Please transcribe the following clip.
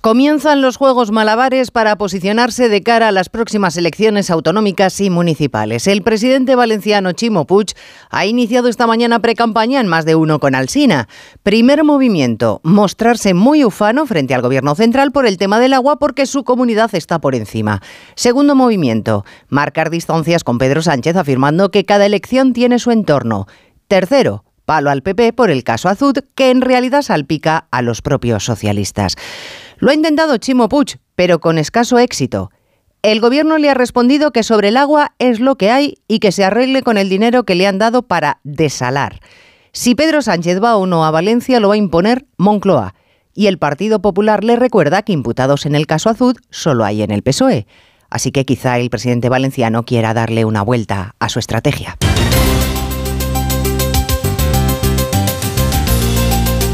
Comienzan los Juegos Malabares para posicionarse de cara a las próximas elecciones autonómicas y municipales. El presidente valenciano Chimo Puig ha iniciado esta mañana precampaña en más de uno con Alsina. Primer movimiento, mostrarse muy ufano frente al gobierno central por el tema del agua porque su comunidad está por encima. Segundo movimiento, marcar distancias con Pedro Sánchez afirmando que cada elección tiene su entorno. Tercero, palo al PP por el caso Azud, que en realidad salpica a los propios socialistas. Lo ha intentado Chimo Puig, pero con escaso éxito. El gobierno le ha respondido que sobre el agua es lo que hay y que se arregle con el dinero que le han dado para desalar. Si Pedro Sánchez va o no a Valencia, lo va a imponer Moncloa. Y el Partido Popular le recuerda que imputados en el caso Azud solo hay en el PSOE. Así que quizá el presidente valenciano quiera darle una vuelta a su estrategia.